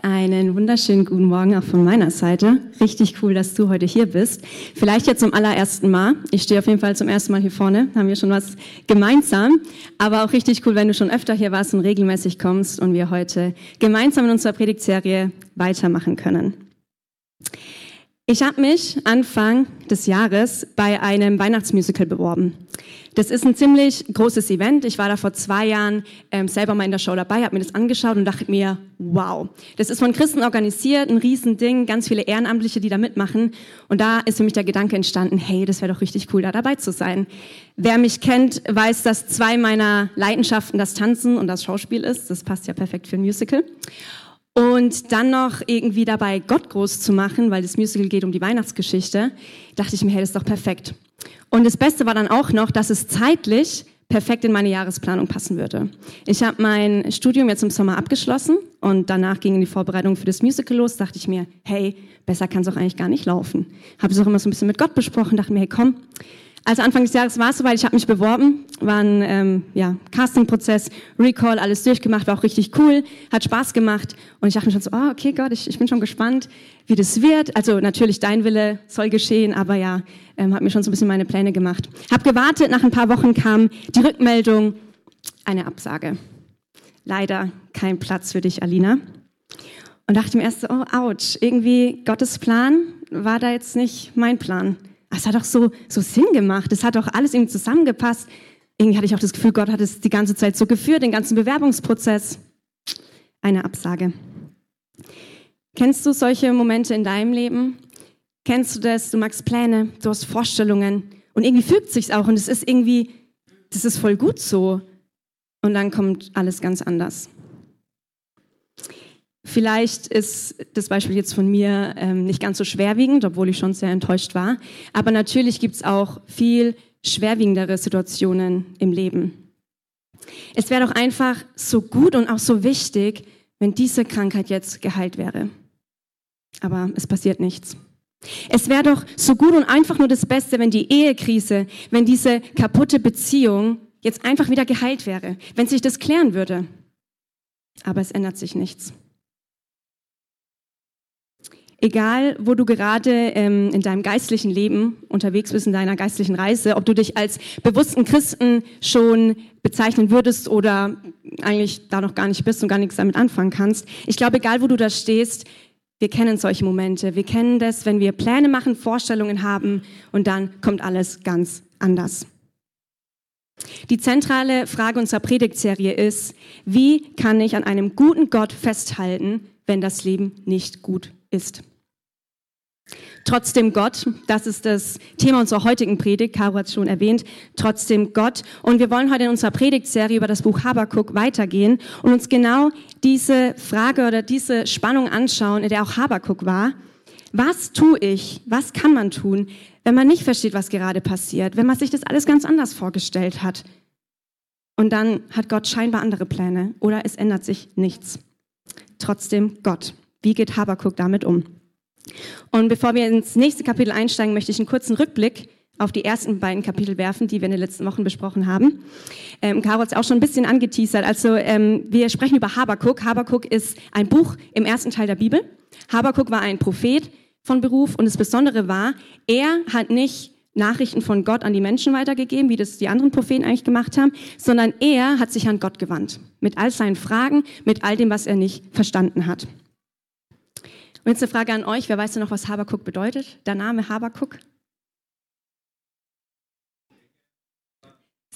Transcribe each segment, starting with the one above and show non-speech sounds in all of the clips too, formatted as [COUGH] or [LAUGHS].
Einen wunderschönen guten Morgen auch von meiner Seite. Richtig cool, dass du heute hier bist. Vielleicht jetzt zum allerersten Mal. Ich stehe auf jeden Fall zum ersten Mal hier vorne. Haben wir schon was gemeinsam. Aber auch richtig cool, wenn du schon öfter hier warst und regelmäßig kommst und wir heute gemeinsam in unserer Predigtserie weitermachen können. Ich habe mich Anfang des Jahres bei einem Weihnachtsmusical beworben. Das ist ein ziemlich großes Event. Ich war da vor zwei Jahren ähm, selber mal in der Show dabei, habe mir das angeschaut und dachte mir, wow, das ist von Christen organisiert, ein Riesending, ganz viele Ehrenamtliche, die da mitmachen. Und da ist für mich der Gedanke entstanden, hey, das wäre doch richtig cool, da dabei zu sein. Wer mich kennt, weiß, dass zwei meiner Leidenschaften das Tanzen und das Schauspiel ist. Das passt ja perfekt für ein Musical. Und dann noch irgendwie dabei Gott groß zu machen, weil das Musical geht um die Weihnachtsgeschichte, dachte ich mir, hey, das ist doch perfekt. Und das Beste war dann auch noch, dass es zeitlich perfekt in meine Jahresplanung passen würde. Ich habe mein Studium jetzt im Sommer abgeschlossen und danach ging in die Vorbereitung für das Musical los. Dachte ich mir, hey, besser kann es auch eigentlich gar nicht laufen. Habe es auch immer so ein bisschen mit Gott besprochen, dachte mir, hey, komm, also Anfang des Jahres war es soweit, ich habe mich beworben, war ein ähm, ja, Castingprozess, Recall, alles durchgemacht, war auch richtig cool, hat Spaß gemacht und ich dachte mir schon so, oh, okay Gott, ich, ich bin schon gespannt, wie das wird. Also natürlich dein Wille soll geschehen, aber ja, ähm, habe mir schon so ein bisschen meine Pläne gemacht. Hab gewartet, nach ein paar Wochen kam die Rückmeldung, eine Absage. Leider kein Platz für dich, Alina. Und dachte mir erst so, oh, ouch, irgendwie Gottes Plan war da jetzt nicht mein Plan. Es hat doch so, so Sinn gemacht. Es hat doch alles irgendwie zusammengepasst. Irgendwie hatte ich auch das Gefühl, Gott hat es die ganze Zeit so geführt, den ganzen Bewerbungsprozess. Eine Absage. Kennst du solche Momente in deinem Leben? Kennst du das? Du magst Pläne, du hast Vorstellungen und irgendwie fügt sich's auch und es ist irgendwie, das ist voll gut so. Und dann kommt alles ganz anders. Vielleicht ist das Beispiel jetzt von mir ähm, nicht ganz so schwerwiegend, obwohl ich schon sehr enttäuscht war. Aber natürlich gibt es auch viel schwerwiegendere Situationen im Leben. Es wäre doch einfach so gut und auch so wichtig, wenn diese Krankheit jetzt geheilt wäre. Aber es passiert nichts. Es wäre doch so gut und einfach nur das Beste, wenn die Ehekrise, wenn diese kaputte Beziehung jetzt einfach wieder geheilt wäre, wenn sich das klären würde. Aber es ändert sich nichts. Egal, wo du gerade ähm, in deinem geistlichen Leben unterwegs bist, in deiner geistlichen Reise, ob du dich als bewussten Christen schon bezeichnen würdest oder eigentlich da noch gar nicht bist und gar nichts damit anfangen kannst. Ich glaube, egal, wo du da stehst, wir kennen solche Momente. Wir kennen das, wenn wir Pläne machen, Vorstellungen haben und dann kommt alles ganz anders. Die zentrale Frage unserer Predigtserie ist, wie kann ich an einem guten Gott festhalten, wenn das Leben nicht gut ist? Trotzdem Gott, das ist das Thema unserer heutigen Predigt, Caro hat es schon erwähnt, trotzdem Gott. Und wir wollen heute in unserer Predigtserie über das Buch Habakuk weitergehen und uns genau diese Frage oder diese Spannung anschauen, in der auch Habakuk war. Was tue ich? Was kann man tun, wenn man nicht versteht, was gerade passiert, wenn man sich das alles ganz anders vorgestellt hat? Und dann hat Gott scheinbar andere Pläne oder es ändert sich nichts. Trotzdem Gott. Wie geht Habakuk damit um? Und bevor wir ins nächste Kapitel einsteigen, möchte ich einen kurzen Rückblick auf die ersten beiden Kapitel werfen, die wir in den letzten Wochen besprochen haben. Ähm, Caro hat es auch schon ein bisschen angeteasert. Also ähm, wir sprechen über Habakuk. Habakuk ist ein Buch im ersten Teil der Bibel. Habakuk war ein Prophet von Beruf und das Besondere war, er hat nicht Nachrichten von Gott an die Menschen weitergegeben, wie das die anderen Propheten eigentlich gemacht haben, sondern er hat sich an Gott gewandt. Mit all seinen Fragen, mit all dem, was er nicht verstanden hat. Und jetzt eine Frage an euch. Wer weiß denn noch, was Habakuk bedeutet? Der Name Habakuk?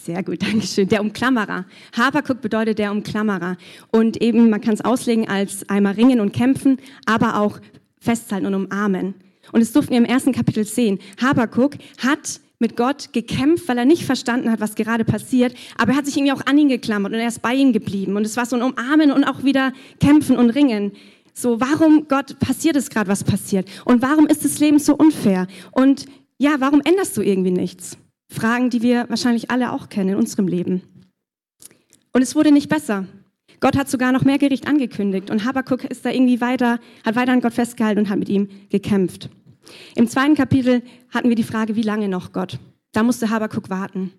Sehr gut, [LAUGHS] danke schön. Der Umklammerer. Habakuk bedeutet der Umklammerer. Und eben, man kann es auslegen als einmal ringen und kämpfen, aber auch festhalten und umarmen. Und das durften wir im ersten Kapitel sehen. Habakuk hat mit Gott gekämpft, weil er nicht verstanden hat, was gerade passiert, aber er hat sich irgendwie auch an ihn geklammert und er ist bei ihm geblieben. Und es war so ein Umarmen und auch wieder kämpfen und ringen. So, warum, Gott, passiert es gerade, was passiert? Und warum ist das Leben so unfair? Und ja, warum änderst du irgendwie nichts? Fragen, die wir wahrscheinlich alle auch kennen in unserem Leben. Und es wurde nicht besser. Gott hat sogar noch mehr Gericht angekündigt und Habakkuk ist da irgendwie weiter, hat weiter an Gott festgehalten und hat mit ihm gekämpft. Im zweiten Kapitel hatten wir die Frage, wie lange noch Gott? Da musste Habakkuk warten.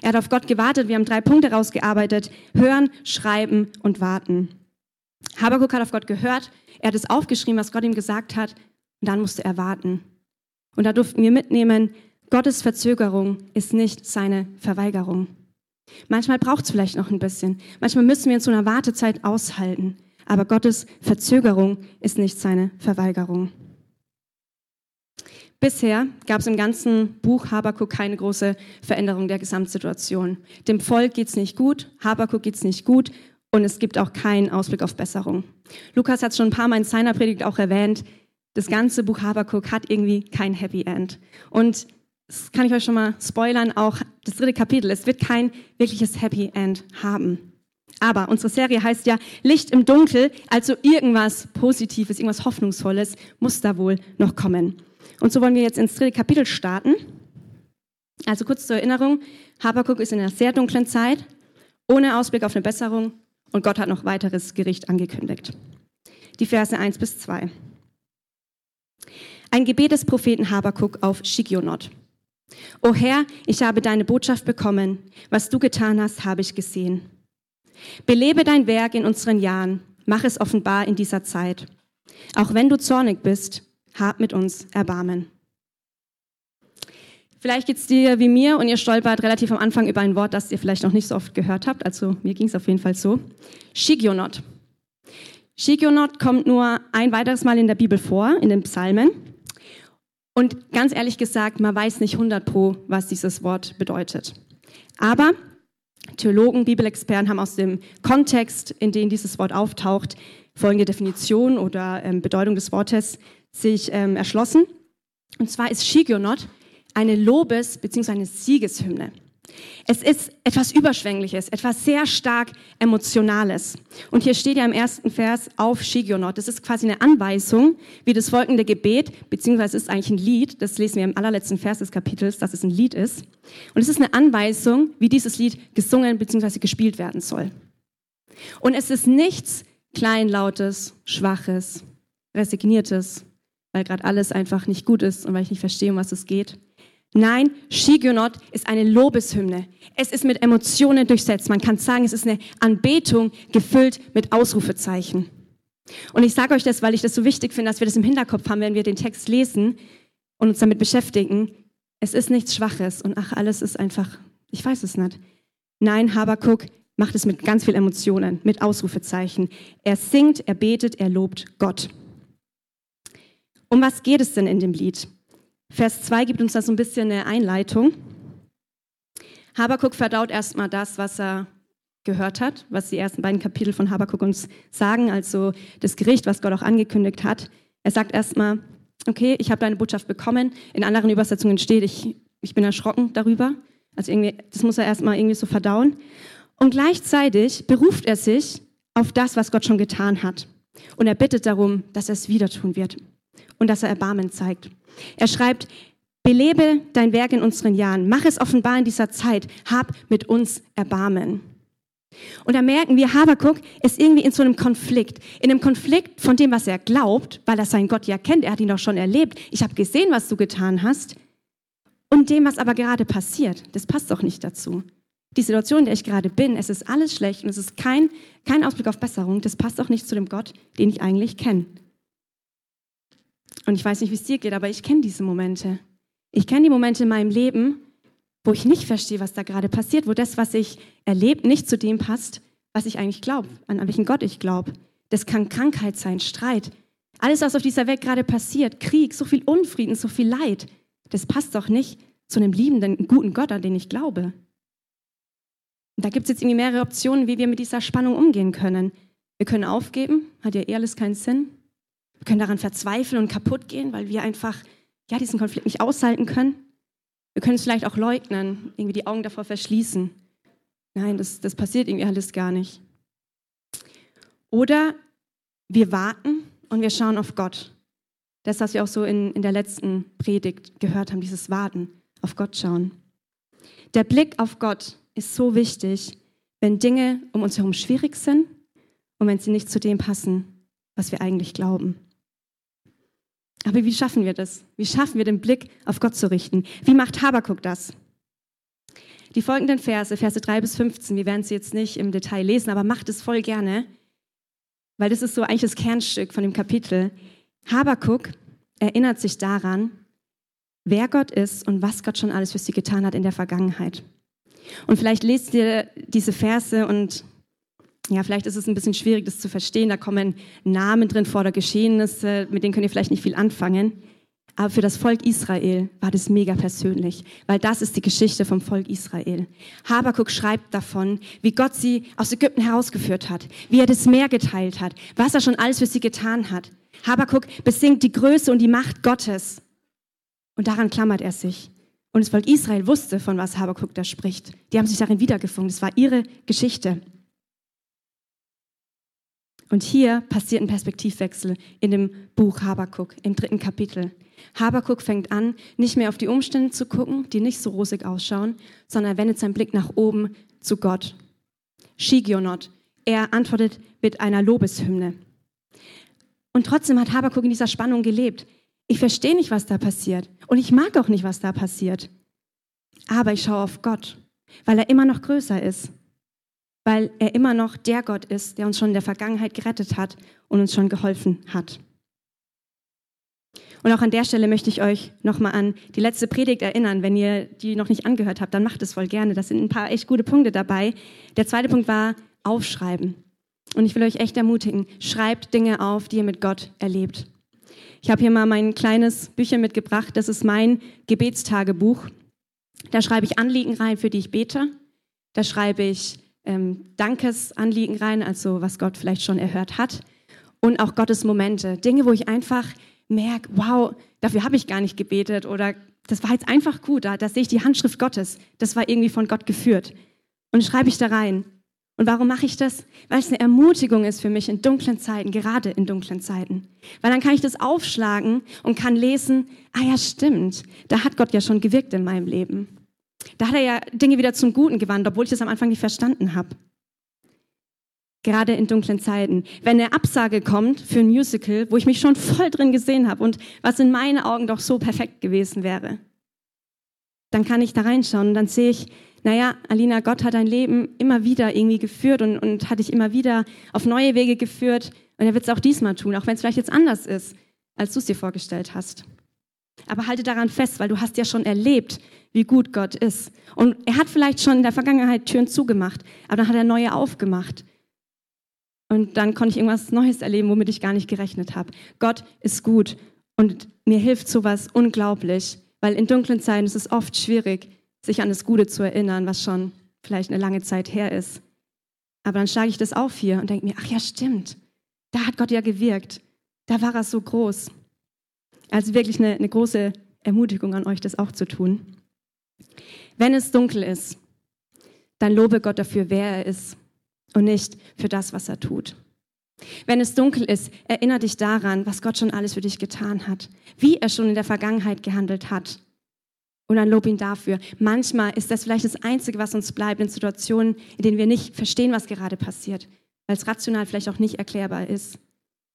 Er hat auf Gott gewartet. Wir haben drei Punkte rausgearbeitet. Hören, schreiben und warten. Habakkuk hat auf Gott gehört. Er hat es aufgeschrieben, was Gott ihm gesagt hat. Und dann musste er warten. Und da durften wir mitnehmen, Gottes Verzögerung ist nicht seine Verweigerung. Manchmal braucht es vielleicht noch ein bisschen. Manchmal müssen wir in so einer Wartezeit aushalten. Aber Gottes Verzögerung ist nicht seine Verweigerung. Bisher gab es im ganzen Buch Habakuk keine große Veränderung der Gesamtsituation. Dem Volk geht es nicht gut, Habakuk geht es nicht gut und es gibt auch keinen Ausblick auf Besserung. Lukas hat es schon ein paar Mal in seiner Predigt auch erwähnt. Das ganze Buch Habakuk hat irgendwie kein Happy End. Und das kann ich euch schon mal spoilern, auch das dritte Kapitel, es wird kein wirkliches Happy End haben. Aber unsere Serie heißt ja Licht im Dunkel, also irgendwas Positives, irgendwas Hoffnungsvolles muss da wohl noch kommen. Und so wollen wir jetzt ins dritte Kapitel starten. Also kurz zur Erinnerung, Habakuk ist in einer sehr dunklen Zeit, ohne Ausblick auf eine Besserung und Gott hat noch weiteres Gericht angekündigt. Die Verse 1 bis 2. Ein Gebet des Propheten Habakuk auf Shigionot. O Herr, ich habe deine Botschaft bekommen. Was du getan hast, habe ich gesehen. Belebe dein Werk in unseren Jahren. Mach es offenbar in dieser Zeit. Auch wenn du zornig bist, hab mit uns Erbarmen. Vielleicht geht es dir wie mir und ihr stolpert relativ am Anfang über ein Wort, das ihr vielleicht noch nicht so oft gehört habt. Also mir ging es auf jeden Fall so. Shigionot. Shigionot kommt nur ein weiteres Mal in der Bibel vor, in den Psalmen. Und ganz ehrlich gesagt, man weiß nicht 100 pro, was dieses Wort bedeutet. Aber Theologen, Bibelexperten haben aus dem Kontext, in dem dieses Wort auftaucht, folgende Definition oder ähm, Bedeutung des Wortes sich ähm, erschlossen. Und zwar ist Shigionot eine Lobes- bzw. eine Siegeshymne. Es ist etwas Überschwängliches, etwas sehr stark Emotionales. Und hier steht ja im ersten Vers auf Shigionot. Das ist quasi eine Anweisung, wie das folgende Gebet, beziehungsweise ist eigentlich ein Lied, das lesen wir im allerletzten Vers des Kapitels, dass es ein Lied ist. Und es ist eine Anweisung, wie dieses Lied gesungen bzw. gespielt werden soll. Und es ist nichts Kleinlautes, Schwaches, Resigniertes, weil gerade alles einfach nicht gut ist und weil ich nicht verstehe, um was es geht. Nein, Shigionot ist eine Lobeshymne. Es ist mit Emotionen durchsetzt. Man kann sagen, es ist eine Anbetung gefüllt mit Ausrufezeichen. Und ich sage euch das, weil ich das so wichtig finde, dass wir das im Hinterkopf haben, wenn wir den Text lesen und uns damit beschäftigen. Es ist nichts Schwaches und ach, alles ist einfach, ich weiß es nicht. Nein, Habakuk macht es mit ganz viel Emotionen, mit Ausrufezeichen. Er singt, er betet, er lobt Gott. Um was geht es denn in dem Lied? Vers 2 gibt uns da so ein bisschen eine Einleitung. Habakuk verdaut erstmal das, was er gehört hat, was die ersten beiden Kapitel von Habakuk uns sagen, also das Gericht, was Gott auch angekündigt hat. Er sagt erstmal, okay, ich habe deine Botschaft bekommen. In anderen Übersetzungen steht, ich, ich bin erschrocken darüber. Also irgendwie, das muss er erstmal irgendwie so verdauen. Und gleichzeitig beruft er sich auf das, was Gott schon getan hat. Und er bittet darum, dass er es wieder tun wird und dass er Erbarmen zeigt. Er schreibt, belebe dein Werk in unseren Jahren, mach es offenbar in dieser Zeit, hab mit uns Erbarmen. Und da merken wir, Habakuk ist irgendwie in so einem Konflikt. In einem Konflikt von dem, was er glaubt, weil er seinen Gott ja kennt, er hat ihn doch schon erlebt. Ich habe gesehen, was du getan hast. Und dem, was aber gerade passiert, das passt doch nicht dazu. Die Situation, in der ich gerade bin, es ist alles schlecht und es ist kein, kein Ausblick auf Besserung, das passt auch nicht zu dem Gott, den ich eigentlich kenne. Und ich weiß nicht, wie es dir geht, aber ich kenne diese Momente. Ich kenne die Momente in meinem Leben, wo ich nicht verstehe, was da gerade passiert, wo das, was ich erlebe, nicht zu dem passt, was ich eigentlich glaube, an welchen Gott ich glaube. Das kann Krankheit sein, Streit. Alles, was auf dieser Welt gerade passiert, Krieg, so viel Unfrieden, so viel Leid, das passt doch nicht zu einem liebenden, guten Gott, an den ich glaube. Und da gibt es jetzt irgendwie mehrere Optionen, wie wir mit dieser Spannung umgehen können. Wir können aufgeben, hat ja eh alles keinen Sinn. Wir können daran verzweifeln und kaputt gehen, weil wir einfach ja, diesen Konflikt nicht aushalten können. Wir können es vielleicht auch leugnen, irgendwie die Augen davor verschließen. Nein, das, das passiert irgendwie alles gar nicht. Oder wir warten und wir schauen auf Gott. Das, was wir auch so in, in der letzten Predigt gehört haben, dieses Warten, auf Gott schauen. Der Blick auf Gott ist so wichtig, wenn Dinge um uns herum schwierig sind und wenn sie nicht zu dem passen, was wir eigentlich glauben. Aber wie schaffen wir das? Wie schaffen wir den Blick auf Gott zu richten? Wie macht Habakuk das? Die folgenden Verse, Verse 3 bis 15, wir werden sie jetzt nicht im Detail lesen, aber macht es voll gerne, weil das ist so eigentlich das Kernstück von dem Kapitel. Habakuk erinnert sich daran, wer Gott ist und was Gott schon alles für sie getan hat in der Vergangenheit. Und vielleicht lest ihr diese Verse und ja, vielleicht ist es ein bisschen schwierig, das zu verstehen. Da kommen Namen drin vor oder Geschehnisse, mit denen könnt ihr vielleicht nicht viel anfangen. Aber für das Volk Israel war das mega persönlich, weil das ist die Geschichte vom Volk Israel. Habakuk schreibt davon, wie Gott sie aus Ägypten herausgeführt hat, wie er das Meer geteilt hat, was er schon alles für sie getan hat. Habakuk besingt die Größe und die Macht Gottes. Und daran klammert er sich. Und das Volk Israel wusste, von was Habakuk da spricht. Die haben sich darin wiedergefunden. Das war ihre Geschichte. Und hier passiert ein Perspektivwechsel in dem Buch Habakuk, im dritten Kapitel. Habakuk fängt an, nicht mehr auf die Umstände zu gucken, die nicht so rosig ausschauen, sondern er wendet seinen Blick nach oben zu Gott. Shigionot. Er antwortet mit einer Lobeshymne. Und trotzdem hat Habakuk in dieser Spannung gelebt. Ich verstehe nicht, was da passiert. Und ich mag auch nicht, was da passiert. Aber ich schaue auf Gott, weil er immer noch größer ist weil er immer noch der Gott ist, der uns schon in der Vergangenheit gerettet hat und uns schon geholfen hat. Und auch an der Stelle möchte ich euch nochmal an die letzte Predigt erinnern. Wenn ihr die noch nicht angehört habt, dann macht es voll gerne. Das sind ein paar echt gute Punkte dabei. Der zweite Punkt war Aufschreiben. Und ich will euch echt ermutigen, schreibt Dinge auf, die ihr mit Gott erlebt. Ich habe hier mal mein kleines Bücher mitgebracht. Das ist mein Gebetstagebuch. Da schreibe ich Anliegen rein, für die ich bete. Da schreibe ich ähm, Dankesanliegen rein, also was Gott vielleicht schon erhört hat. Und auch Gottes Momente, Dinge, wo ich einfach merke, wow, dafür habe ich gar nicht gebetet oder das war jetzt einfach gut, da, da sehe ich die Handschrift Gottes, das war irgendwie von Gott geführt. Und schreibe ich da rein. Und warum mache ich das? Weil es eine Ermutigung ist für mich in dunklen Zeiten, gerade in dunklen Zeiten. Weil dann kann ich das aufschlagen und kann lesen, ah ja, stimmt, da hat Gott ja schon gewirkt in meinem Leben. Da hat er ja Dinge wieder zum Guten gewandt, obwohl ich das am Anfang nicht verstanden habe. Gerade in dunklen Zeiten. Wenn eine Absage kommt für ein Musical, wo ich mich schon voll drin gesehen habe und was in meinen Augen doch so perfekt gewesen wäre, dann kann ich da reinschauen und dann sehe ich, naja, Alina, Gott hat dein Leben immer wieder irgendwie geführt und, und hat dich immer wieder auf neue Wege geführt und er wird es auch diesmal tun, auch wenn es vielleicht jetzt anders ist, als du es dir vorgestellt hast. Aber halte daran fest, weil du hast ja schon erlebt, wie gut Gott ist. Und er hat vielleicht schon in der Vergangenheit Türen zugemacht, aber dann hat er neue aufgemacht. Und dann konnte ich irgendwas Neues erleben, womit ich gar nicht gerechnet habe. Gott ist gut und mir hilft sowas unglaublich, weil in dunklen Zeiten ist es oft schwierig, sich an das Gute zu erinnern, was schon vielleicht eine lange Zeit her ist. Aber dann schlage ich das auf hier und denke mir, ach ja, stimmt. Da hat Gott ja gewirkt. Da war er so groß. Also wirklich eine, eine große Ermutigung an euch, das auch zu tun. Wenn es dunkel ist, dann lobe Gott dafür, wer er ist und nicht für das, was er tut. Wenn es dunkel ist, erinnere dich daran, was Gott schon alles für dich getan hat, wie er schon in der Vergangenheit gehandelt hat. Und dann lob ihn dafür. Manchmal ist das vielleicht das Einzige, was uns bleibt in Situationen, in denen wir nicht verstehen, was gerade passiert, weil es rational vielleicht auch nicht erklärbar ist.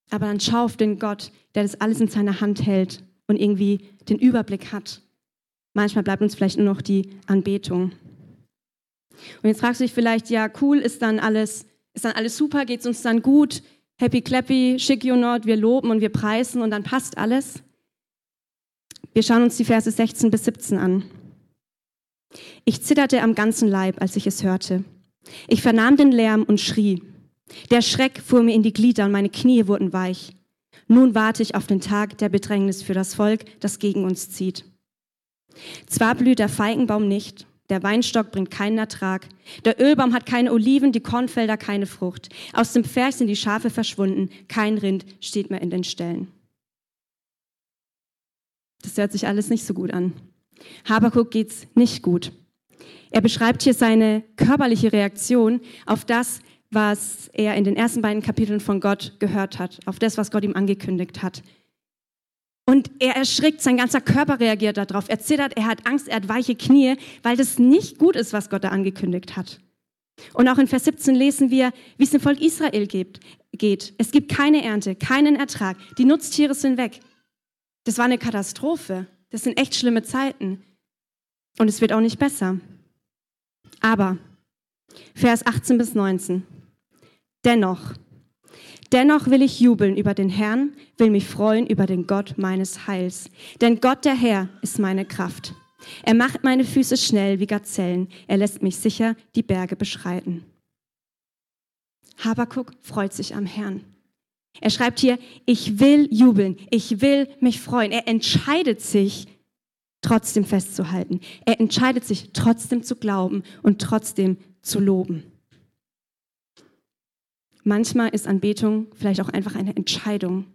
Aber dann schau auf den Gott, der das alles in seiner Hand hält und irgendwie den Überblick hat. Manchmal bleibt uns vielleicht nur noch die Anbetung. Und jetzt fragst du dich vielleicht, ja, cool, ist dann alles, ist dann alles super, geht es uns dann gut, happy clappy, schick you not, wir loben und wir preisen und dann passt alles. Wir schauen uns die Verse 16 bis 17 an. Ich zitterte am ganzen Leib, als ich es hörte. Ich vernahm den Lärm und schrie. Der Schreck fuhr mir in die Glieder und meine Knie wurden weich. Nun warte ich auf den Tag der Bedrängnis für das Volk, das gegen uns zieht. Zwar blüht der Feigenbaum nicht, der Weinstock bringt keinen Ertrag, der Ölbaum hat keine Oliven, die Kornfelder keine Frucht. Aus dem Pferd sind die Schafe verschwunden, kein Rind steht mehr in den Ställen. Das hört sich alles nicht so gut an. Habakuk geht's nicht gut. Er beschreibt hier seine körperliche Reaktion auf das, was er in den ersten beiden Kapiteln von Gott gehört hat, auf das, was Gott ihm angekündigt hat. Und er erschrickt, sein ganzer Körper reagiert darauf. Er zittert, er hat Angst, er hat weiche Knie, weil das nicht gut ist, was Gott da angekündigt hat. Und auch in Vers 17 lesen wir, wie es dem Volk Israel geht. Es gibt keine Ernte, keinen Ertrag. Die Nutztiere sind weg. Das war eine Katastrophe. Das sind echt schlimme Zeiten. Und es wird auch nicht besser. Aber, Vers 18 bis 19. Dennoch, dennoch will ich jubeln über den Herrn, will mich freuen über den Gott meines Heils. Denn Gott der Herr ist meine Kraft. Er macht meine Füße schnell wie Gazellen. Er lässt mich sicher die Berge beschreiten. Habakuk freut sich am Herrn. Er schreibt hier, ich will jubeln, ich will mich freuen. Er entscheidet sich, trotzdem festzuhalten. Er entscheidet sich, trotzdem zu glauben und trotzdem zu loben. Manchmal ist Anbetung vielleicht auch einfach eine Entscheidung.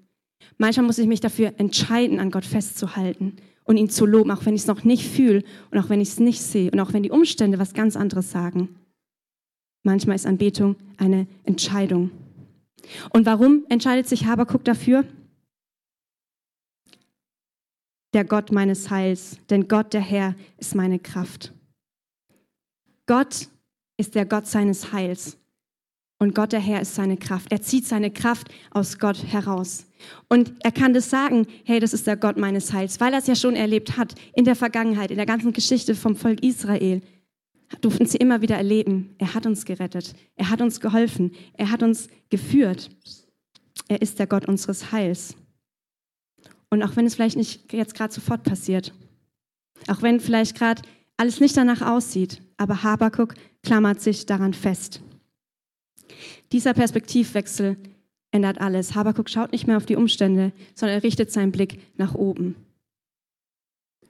Manchmal muss ich mich dafür entscheiden, an Gott festzuhalten und ihn zu loben, auch wenn ich es noch nicht fühle und auch wenn ich es nicht sehe und auch wenn die Umstände was ganz anderes sagen. Manchmal ist Anbetung eine Entscheidung. Und warum entscheidet sich Habakuk dafür? Der Gott meines Heils, denn Gott, der Herr, ist meine Kraft. Gott ist der Gott seines Heils. Und Gott der Herr ist seine Kraft. Er zieht seine Kraft aus Gott heraus. Und er kann das sagen, hey, das ist der Gott meines Heils, weil er es ja schon erlebt hat in der Vergangenheit, in der ganzen Geschichte vom Volk Israel. Durften sie immer wieder erleben. Er hat uns gerettet. Er hat uns geholfen. Er hat uns geführt. Er ist der Gott unseres Heils. Und auch wenn es vielleicht nicht jetzt gerade sofort passiert, auch wenn vielleicht gerade alles nicht danach aussieht, aber Habakuk klammert sich daran fest. Dieser Perspektivwechsel ändert alles. Habakuk schaut nicht mehr auf die Umstände, sondern er richtet seinen Blick nach oben.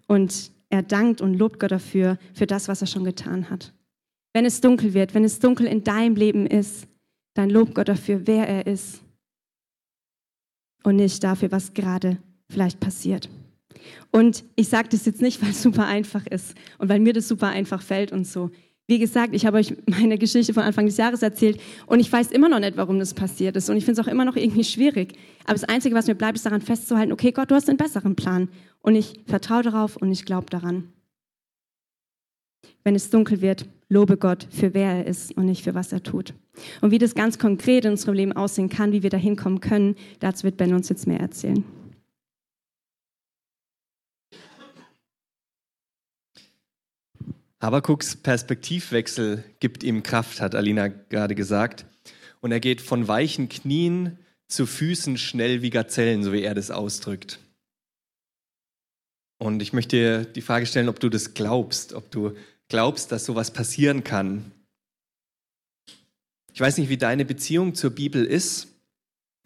Und er dankt und lobt Gott dafür, für das, was er schon getan hat. Wenn es dunkel wird, wenn es dunkel in deinem Leben ist, dann lobt Gott dafür, wer er ist. Und nicht dafür, was gerade vielleicht passiert. Und ich sage das jetzt nicht, [LAUGHS] weil es super einfach ist und weil mir das super einfach fällt und so. Wie gesagt, ich habe euch [LAUGHS] meine Geschichte von Anfang des Jahres erzählt und ich weiß immer noch nicht, warum das passiert ist und ich finde es auch immer noch irgendwie schwierig. Aber das Einzige, was mir bleibt, ist daran festzuhalten, okay, Gott, du hast einen besseren Plan und ich vertraue darauf und ich glaube daran. Wenn es dunkel wird, lobe Gott für wer er ist und nicht für was er tut. Und wie das ganz konkret in unserem Leben aussehen kann, wie wir da hinkommen können, dazu wird Ben uns jetzt mehr erzählen. Habakuks Perspektivwechsel gibt ihm Kraft, hat Alina gerade gesagt. Und er geht von weichen Knien zu Füßen schnell wie Gazellen, so wie er das ausdrückt. Und ich möchte dir die Frage stellen, ob du das glaubst, ob du glaubst, dass sowas passieren kann. Ich weiß nicht, wie deine Beziehung zur Bibel ist,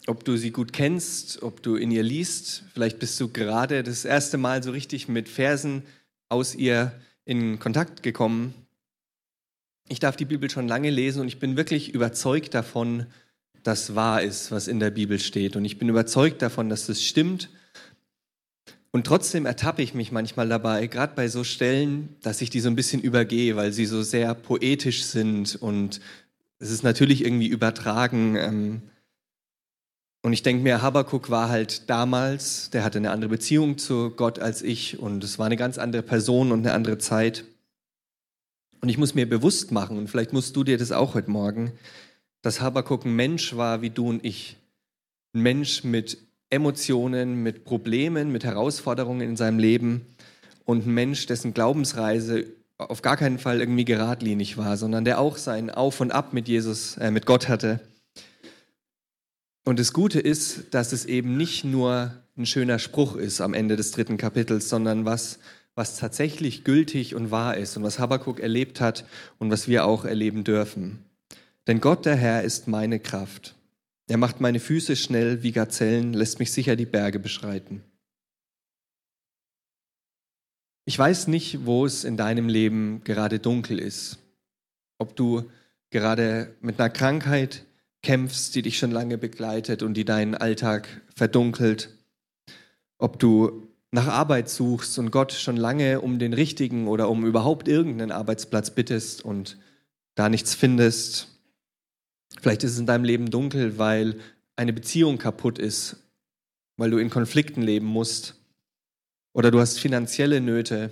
ob du sie gut kennst, ob du in ihr liest. Vielleicht bist du gerade das erste Mal so richtig mit Versen aus ihr in Kontakt gekommen. Ich darf die Bibel schon lange lesen und ich bin wirklich überzeugt davon, dass wahr ist, was in der Bibel steht. Und ich bin überzeugt davon, dass das stimmt. Und trotzdem ertappe ich mich manchmal dabei, gerade bei so Stellen, dass ich die so ein bisschen übergehe, weil sie so sehr poetisch sind und es ist natürlich irgendwie übertragen. Ähm, und ich denke mir, Habakuk war halt damals, der hatte eine andere Beziehung zu Gott als ich und es war eine ganz andere Person und eine andere Zeit. Und ich muss mir bewusst machen, und vielleicht musst du dir das auch heute Morgen, dass Habakuk ein Mensch war wie du und ich. Ein Mensch mit Emotionen, mit Problemen, mit Herausforderungen in seinem Leben und ein Mensch, dessen Glaubensreise auf gar keinen Fall irgendwie geradlinig war, sondern der auch sein Auf und Ab mit Jesus, äh, mit Gott hatte und das Gute ist, dass es eben nicht nur ein schöner Spruch ist am Ende des dritten Kapitels, sondern was, was tatsächlich gültig und wahr ist und was Habakkuk erlebt hat und was wir auch erleben dürfen. Denn Gott der Herr ist meine Kraft. Er macht meine Füße schnell wie Gazellen, lässt mich sicher die Berge beschreiten. Ich weiß nicht, wo es in deinem Leben gerade dunkel ist. Ob du gerade mit einer Krankheit kämpfst, die dich schon lange begleitet und die deinen Alltag verdunkelt, ob du nach Arbeit suchst und Gott schon lange um den richtigen oder um überhaupt irgendeinen Arbeitsplatz bittest und da nichts findest, Vielleicht ist es in deinem Leben dunkel, weil eine Beziehung kaputt ist, weil du in Konflikten leben musst. Oder du hast finanzielle Nöte.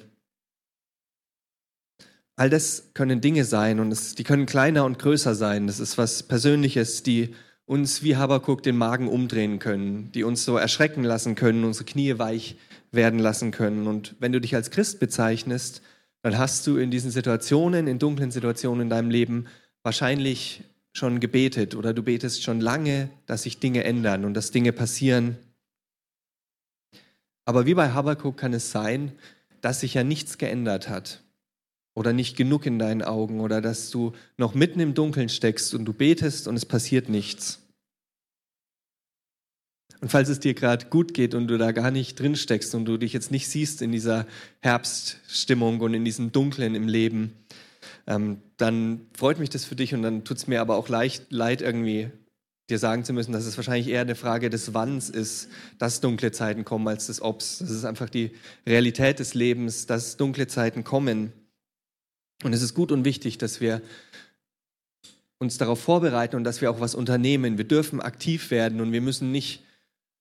All das können Dinge sein und es, die können kleiner und größer sein. Das ist was Persönliches, die uns wie Habakuk den Magen umdrehen können, die uns so erschrecken lassen können, unsere Knie weich werden lassen können. Und wenn du dich als Christ bezeichnest, dann hast du in diesen Situationen, in dunklen Situationen in deinem Leben wahrscheinlich schon gebetet oder du betest schon lange, dass sich Dinge ändern und dass Dinge passieren. Aber wie bei Habakkuk kann es sein, dass sich ja nichts geändert hat oder nicht genug in deinen Augen oder dass du noch mitten im Dunkeln steckst und du betest und es passiert nichts. Und falls es dir gerade gut geht und du da gar nicht drin steckst und du dich jetzt nicht siehst in dieser Herbststimmung und in diesem Dunklen im Leben, ähm, dann freut mich das für dich und dann tut es mir aber auch leicht, leid, irgendwie dir sagen zu müssen, dass es wahrscheinlich eher eine Frage des Wanns ist, dass dunkle Zeiten kommen, als des Obs. Das ist einfach die Realität des Lebens, dass dunkle Zeiten kommen. Und es ist gut und wichtig, dass wir uns darauf vorbereiten und dass wir auch was unternehmen. Wir dürfen aktiv werden und wir müssen nicht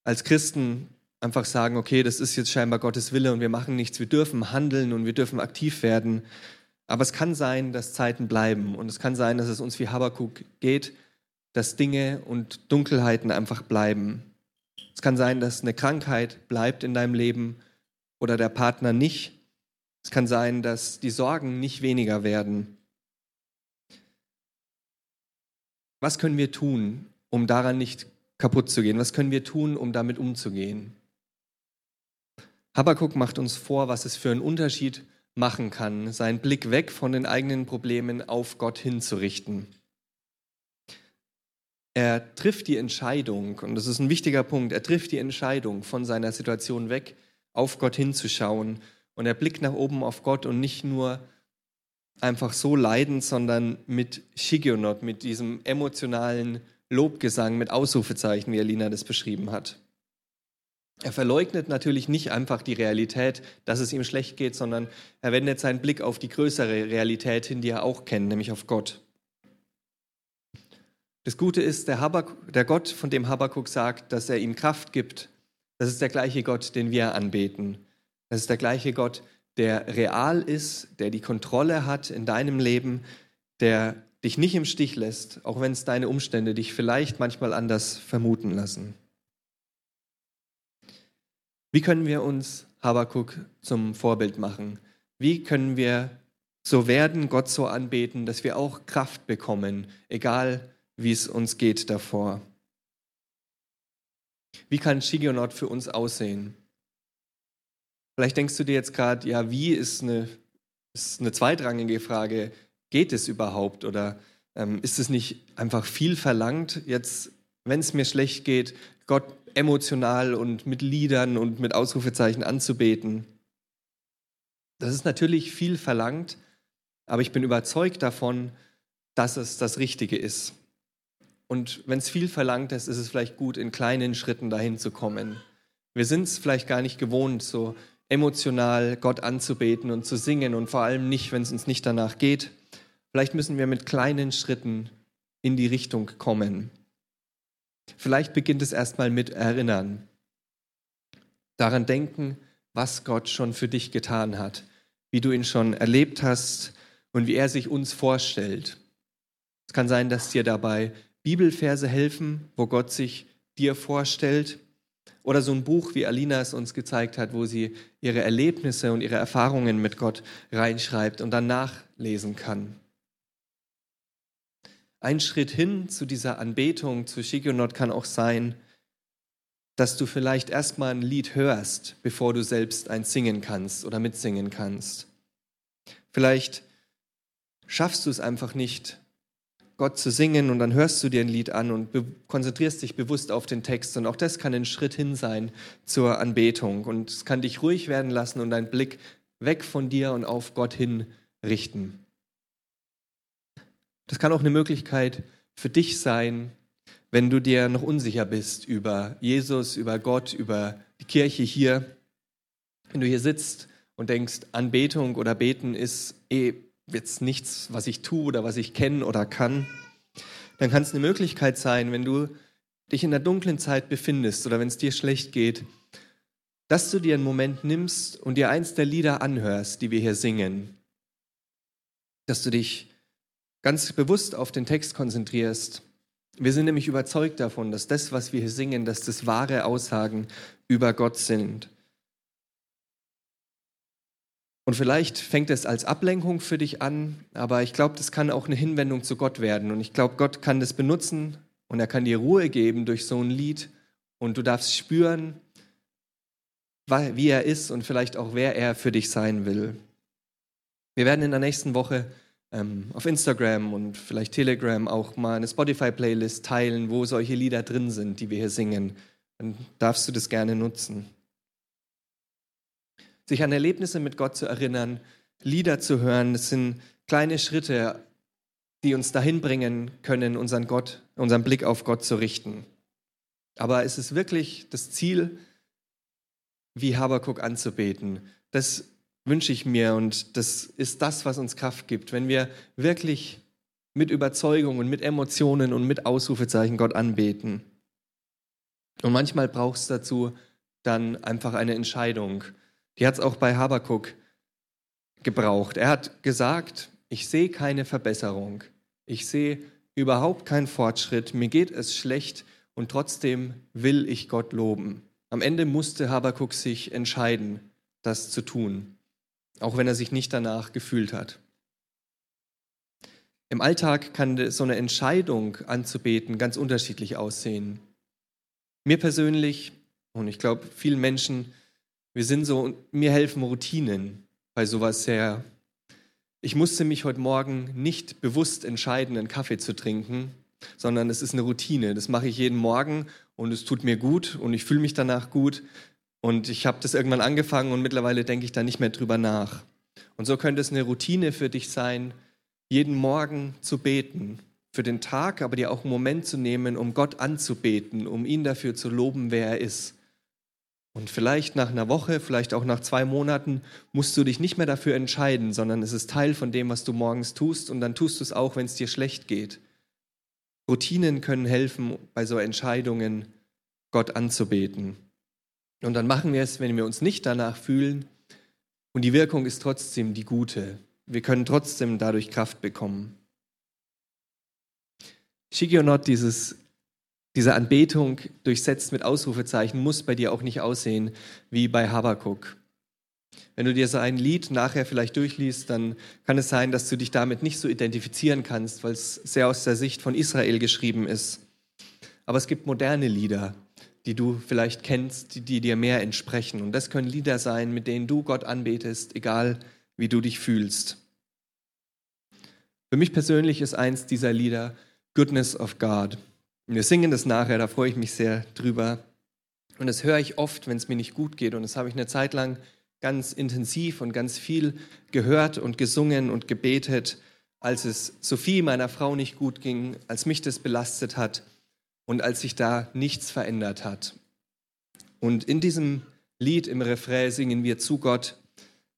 als Christen einfach sagen, okay, das ist jetzt scheinbar Gottes Wille und wir machen nichts. Wir dürfen handeln und wir dürfen aktiv werden. Aber es kann sein, dass Zeiten bleiben und es kann sein, dass es uns wie Habakuk geht, dass Dinge und Dunkelheiten einfach bleiben. Es kann sein, dass eine Krankheit bleibt in deinem Leben oder der Partner nicht. Es kann sein, dass die Sorgen nicht weniger werden. Was können wir tun, um daran nicht kaputt zu gehen? Was können wir tun, um damit umzugehen? Habakuk macht uns vor, was es für einen Unterschied machen kann, seinen Blick weg von den eigenen Problemen auf Gott hinzurichten. Er trifft die Entscheidung, und das ist ein wichtiger Punkt, er trifft die Entscheidung, von seiner Situation weg auf Gott hinzuschauen. Und er blickt nach oben auf Gott und nicht nur einfach so leidend, sondern mit Shigionot, mit diesem emotionalen Lobgesang, mit Ausrufezeichen, wie Alina das beschrieben hat. Er verleugnet natürlich nicht einfach die Realität, dass es ihm schlecht geht, sondern er wendet seinen Blick auf die größere Realität hin, die er auch kennt, nämlich auf Gott. Das Gute ist, der, Habak der Gott, von dem Habakuk sagt, dass er ihm Kraft gibt, das ist der gleiche Gott, den wir anbeten. Das ist der gleiche Gott, der real ist, der die Kontrolle hat in deinem Leben, der dich nicht im Stich lässt, auch wenn es deine Umstände dich vielleicht manchmal anders vermuten lassen. Wie können wir uns Habakuk zum Vorbild machen? Wie können wir so werden, Gott so anbeten, dass wir auch Kraft bekommen, egal wie es uns geht davor? Wie kann Shigionot für uns aussehen? Vielleicht denkst du dir jetzt gerade, ja, wie ist eine, ist eine zweitrangige Frage. Geht es überhaupt oder ähm, ist es nicht einfach viel verlangt, jetzt, wenn es mir schlecht geht, Gott emotional und mit Liedern und mit Ausrufezeichen anzubeten. Das ist natürlich viel verlangt, aber ich bin überzeugt davon, dass es das Richtige ist. Und wenn es viel verlangt ist, ist es vielleicht gut, in kleinen Schritten dahin zu kommen. Wir sind es vielleicht gar nicht gewohnt, so emotional Gott anzubeten und zu singen und vor allem nicht, wenn es uns nicht danach geht. Vielleicht müssen wir mit kleinen Schritten in die Richtung kommen. Vielleicht beginnt es erstmal mit Erinnern. Daran denken, was Gott schon für dich getan hat, wie du ihn schon erlebt hast und wie er sich uns vorstellt. Es kann sein, dass dir dabei Bibelverse helfen, wo Gott sich dir vorstellt. Oder so ein Buch, wie Alina es uns gezeigt hat, wo sie ihre Erlebnisse und ihre Erfahrungen mit Gott reinschreibt und dann nachlesen kann. Ein Schritt hin zu dieser Anbetung, zu Shigonot kann auch sein, dass du vielleicht erstmal ein Lied hörst, bevor du selbst eins singen kannst oder mitsingen kannst. Vielleicht schaffst du es einfach nicht, Gott zu singen und dann hörst du dir ein Lied an und konzentrierst dich bewusst auf den Text. Und auch das kann ein Schritt hin sein zur Anbetung. Und es kann dich ruhig werden lassen und deinen Blick weg von dir und auf Gott hin richten. Das kann auch eine Möglichkeit für dich sein, wenn du dir noch unsicher bist über Jesus, über Gott, über die Kirche hier. Wenn du hier sitzt und denkst, Anbetung oder Beten ist eh jetzt nichts, was ich tue oder was ich kenne oder kann, dann kann es eine Möglichkeit sein, wenn du dich in der dunklen Zeit befindest oder wenn es dir schlecht geht, dass du dir einen Moment nimmst und dir eins der Lieder anhörst, die wir hier singen. Dass du dich ganz bewusst auf den Text konzentrierst. Wir sind nämlich überzeugt davon, dass das, was wir hier singen, dass das wahre Aussagen über Gott sind. Und vielleicht fängt es als Ablenkung für dich an, aber ich glaube, das kann auch eine Hinwendung zu Gott werden. Und ich glaube, Gott kann das benutzen und er kann dir Ruhe geben durch so ein Lied. Und du darfst spüren, wie er ist und vielleicht auch, wer er für dich sein will. Wir werden in der nächsten Woche ähm, auf Instagram und vielleicht Telegram auch mal eine Spotify-Playlist teilen, wo solche Lieder drin sind, die wir hier singen. Dann darfst du das gerne nutzen sich an Erlebnisse mit Gott zu erinnern, Lieder zu hören. Das sind kleine Schritte, die uns dahin bringen können, unseren, Gott, unseren Blick auf Gott zu richten. Aber es ist wirklich das Ziel, wie Habakuk anzubeten. Das wünsche ich mir und das ist das, was uns Kraft gibt. Wenn wir wirklich mit Überzeugung und mit Emotionen und mit Ausrufezeichen Gott anbeten. Und manchmal braucht es dazu dann einfach eine Entscheidung. Die hat es auch bei Habakuk gebraucht. Er hat gesagt, ich sehe keine Verbesserung. Ich sehe überhaupt keinen Fortschritt. Mir geht es schlecht und trotzdem will ich Gott loben. Am Ende musste Habakuk sich entscheiden, das zu tun, auch wenn er sich nicht danach gefühlt hat. Im Alltag kann so eine Entscheidung anzubeten ganz unterschiedlich aussehen. Mir persönlich, und ich glaube vielen Menschen, wir sind so, mir helfen Routinen bei sowas sehr. Ich musste mich heute Morgen nicht bewusst entscheiden, einen Kaffee zu trinken, sondern es ist eine Routine. Das mache ich jeden Morgen und es tut mir gut und ich fühle mich danach gut. Und ich habe das irgendwann angefangen und mittlerweile denke ich da nicht mehr drüber nach. Und so könnte es eine Routine für dich sein, jeden Morgen zu beten, für den Tag, aber dir auch einen Moment zu nehmen, um Gott anzubeten, um ihn dafür zu loben, wer er ist. Und vielleicht nach einer Woche, vielleicht auch nach zwei Monaten musst du dich nicht mehr dafür entscheiden, sondern es ist Teil von dem, was du morgens tust und dann tust du es auch, wenn es dir schlecht geht. Routinen können helfen, bei so Entscheidungen Gott anzubeten. Und dann machen wir es, wenn wir uns nicht danach fühlen und die Wirkung ist trotzdem die gute. Wir können trotzdem dadurch Kraft bekommen. Shigionot, dieses diese Anbetung durchsetzt mit Ausrufezeichen muss bei dir auch nicht aussehen wie bei Habakuk. Wenn du dir so ein Lied nachher vielleicht durchliest, dann kann es sein, dass du dich damit nicht so identifizieren kannst, weil es sehr aus der Sicht von Israel geschrieben ist. Aber es gibt moderne Lieder, die du vielleicht kennst, die, die dir mehr entsprechen. Und das können Lieder sein, mit denen du Gott anbetest, egal wie du dich fühlst. Für mich persönlich ist eins dieser Lieder Goodness of God. Wir singen das nachher, da freue ich mich sehr drüber. Und das höre ich oft, wenn es mir nicht gut geht. Und das habe ich eine Zeit lang ganz intensiv und ganz viel gehört und gesungen und gebetet, als es Sophie, meiner Frau, nicht gut ging, als mich das belastet hat und als sich da nichts verändert hat. Und in diesem Lied im Refrain singen wir zu Gott,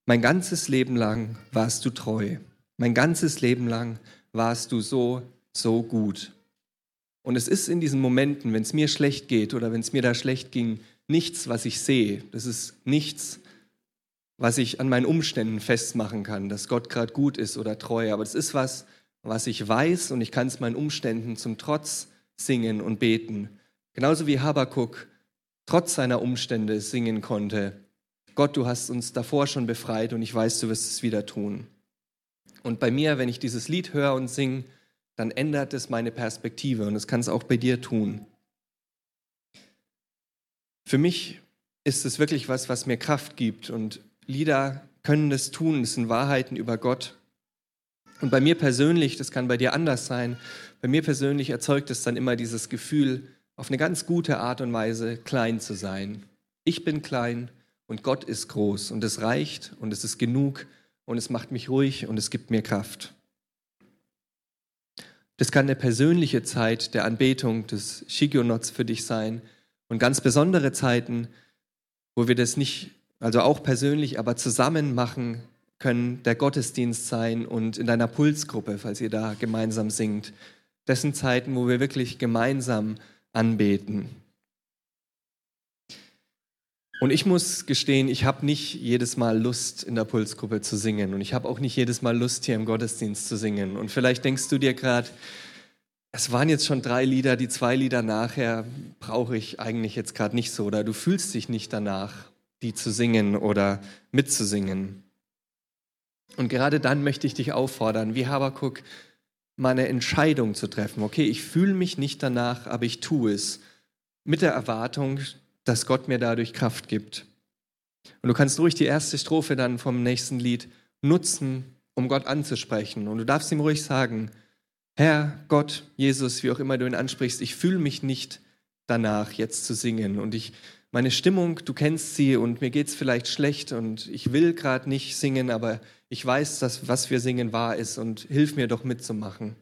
mein ganzes Leben lang warst du treu, mein ganzes Leben lang warst du so, so gut. Und es ist in diesen Momenten, wenn es mir schlecht geht oder wenn es mir da schlecht ging, nichts, was ich sehe. Das ist nichts, was ich an meinen Umständen festmachen kann, dass Gott gerade gut ist oder treu. Aber es ist was, was ich weiß und ich kann es meinen Umständen zum Trotz singen und beten. Genauso wie Habakuk trotz seiner Umstände singen konnte. Gott, du hast uns davor schon befreit und ich weiß, du wirst es wieder tun. Und bei mir, wenn ich dieses Lied höre und singe, dann ändert es meine Perspektive und es kann es auch bei dir tun. Für mich ist es wirklich was, was mir Kraft gibt und Lieder können das tun, das sind Wahrheiten über Gott. Und bei mir persönlich, das kann bei dir anders sein, bei mir persönlich erzeugt es dann immer dieses Gefühl, auf eine ganz gute Art und Weise klein zu sein. Ich bin klein und Gott ist groß und es reicht und es ist genug und es macht mich ruhig und es gibt mir Kraft. Das kann eine persönliche Zeit der Anbetung des Shigionots für dich sein und ganz besondere Zeiten, wo wir das nicht, also auch persönlich, aber zusammen machen können, der Gottesdienst sein und in deiner Pulsgruppe, falls ihr da gemeinsam singt. dessen Zeiten, wo wir wirklich gemeinsam anbeten. Und ich muss gestehen, ich habe nicht jedes Mal Lust, in der Pulsgruppe zu singen. Und ich habe auch nicht jedes Mal Lust, hier im Gottesdienst zu singen. Und vielleicht denkst du dir gerade, es waren jetzt schon drei Lieder, die zwei Lieder nachher brauche ich eigentlich jetzt gerade nicht so. Oder du fühlst dich nicht danach, die zu singen oder mitzusingen. Und gerade dann möchte ich dich auffordern, wie Habakuk, mal eine Entscheidung zu treffen. Okay, ich fühle mich nicht danach, aber ich tue es. Mit der Erwartung, dass Gott mir dadurch Kraft gibt. Und du kannst ruhig die erste Strophe dann vom nächsten Lied nutzen, um Gott anzusprechen. Und du darfst ihm ruhig sagen, Herr, Gott, Jesus, wie auch immer du ihn ansprichst, ich fühle mich nicht danach, jetzt zu singen. Und ich, meine Stimmung, du kennst sie und mir geht es vielleicht schlecht und ich will gerade nicht singen, aber ich weiß, dass was wir singen wahr ist und hilf mir doch mitzumachen.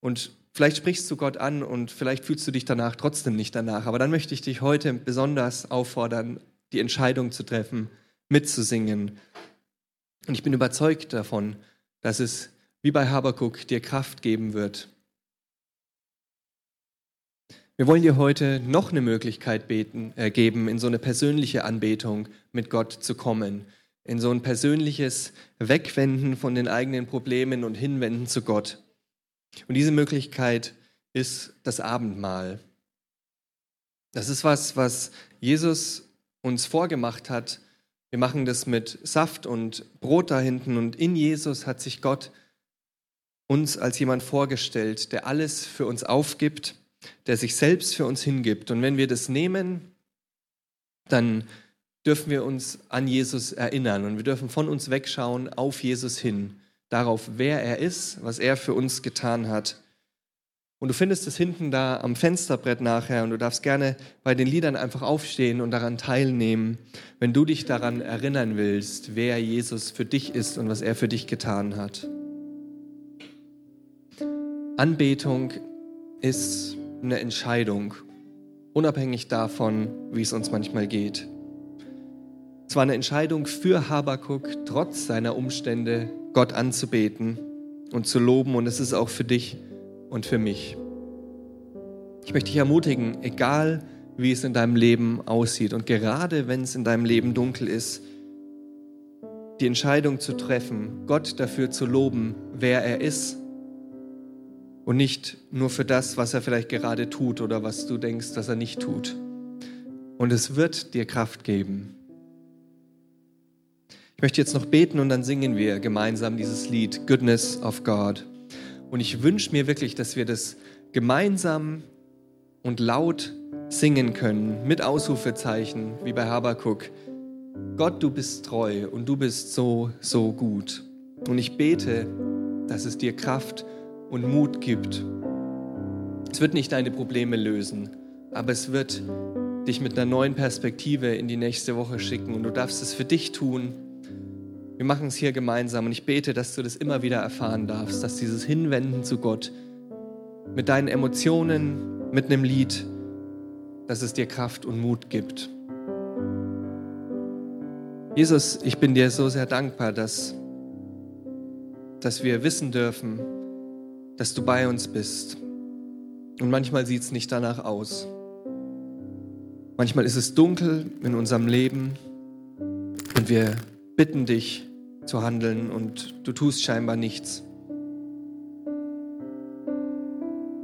Und Vielleicht sprichst du Gott an und vielleicht fühlst du dich danach trotzdem nicht danach. Aber dann möchte ich dich heute besonders auffordern, die Entscheidung zu treffen, mitzusingen. Und ich bin überzeugt davon, dass es wie bei Habakuk dir Kraft geben wird. Wir wollen dir heute noch eine Möglichkeit beten, äh, geben, in so eine persönliche Anbetung mit Gott zu kommen, in so ein persönliches Wegwenden von den eigenen Problemen und Hinwenden zu Gott. Und diese Möglichkeit ist das Abendmahl. Das ist was, was Jesus uns vorgemacht hat. Wir machen das mit Saft und Brot da hinten und in Jesus hat sich Gott uns als jemand vorgestellt, der alles für uns aufgibt, der sich selbst für uns hingibt. Und wenn wir das nehmen, dann dürfen wir uns an Jesus erinnern und wir dürfen von uns wegschauen auf Jesus hin darauf, wer er ist, was er für uns getan hat. Und du findest es hinten da am Fensterbrett nachher und du darfst gerne bei den Liedern einfach aufstehen und daran teilnehmen, wenn du dich daran erinnern willst, wer Jesus für dich ist und was er für dich getan hat. Anbetung ist eine Entscheidung, unabhängig davon, wie es uns manchmal geht. Es war eine Entscheidung für Habakuk, trotz seiner Umstände Gott anzubeten und zu loben. Und es ist auch für dich und für mich. Ich möchte dich ermutigen, egal wie es in deinem Leben aussieht und gerade wenn es in deinem Leben dunkel ist, die Entscheidung zu treffen, Gott dafür zu loben, wer er ist und nicht nur für das, was er vielleicht gerade tut oder was du denkst, dass er nicht tut. Und es wird dir Kraft geben. Ich möchte jetzt noch beten und dann singen wir gemeinsam dieses Lied Goodness of God. Und ich wünsche mir wirklich, dass wir das gemeinsam und laut singen können, mit Ausrufezeichen, wie bei Habakuk. Gott, du bist treu und du bist so, so gut. Und ich bete, dass es dir Kraft und Mut gibt. Es wird nicht deine Probleme lösen, aber es wird dich mit einer neuen Perspektive in die nächste Woche schicken und du darfst es für dich tun wir machen es hier gemeinsam und ich bete, dass du das immer wieder erfahren darfst, dass dieses Hinwenden zu Gott mit deinen Emotionen, mit einem Lied, dass es dir Kraft und Mut gibt. Jesus, ich bin dir so sehr dankbar, dass, dass wir wissen dürfen, dass du bei uns bist. Und manchmal sieht es nicht danach aus. Manchmal ist es dunkel in unserem Leben und wir bitten dich, zu handeln und du tust scheinbar nichts.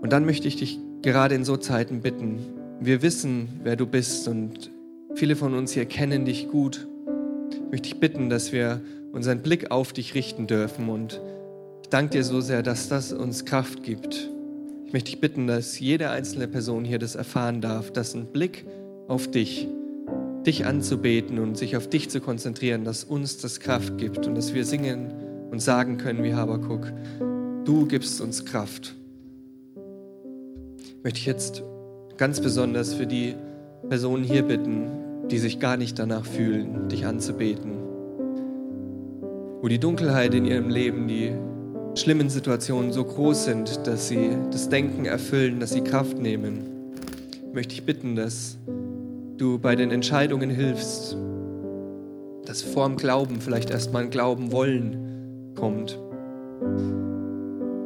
Und dann möchte ich dich gerade in so Zeiten bitten, wir wissen, wer du bist und viele von uns hier kennen dich gut. Ich möchte dich bitten, dass wir unseren Blick auf dich richten dürfen und ich danke dir so sehr, dass das uns Kraft gibt. Ich möchte dich bitten, dass jede einzelne Person hier das erfahren darf, dass ein Blick auf dich dich anzubeten und sich auf dich zu konzentrieren, dass uns das Kraft gibt und dass wir singen und sagen können wie Habakuk, du gibst uns Kraft. Möchte ich jetzt ganz besonders für die Personen hier bitten, die sich gar nicht danach fühlen, dich anzubeten. Wo die Dunkelheit in ihrem Leben, die schlimmen Situationen so groß sind, dass sie das Denken erfüllen, dass sie Kraft nehmen, möchte ich bitten, dass du bei den Entscheidungen hilfst, dass vorm Glauben vielleicht erstmal ein Glauben wollen kommt.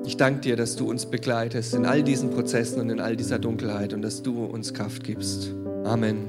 Ich danke dir, dass du uns begleitest in all diesen Prozessen und in all dieser Dunkelheit und dass du uns Kraft gibst. Amen.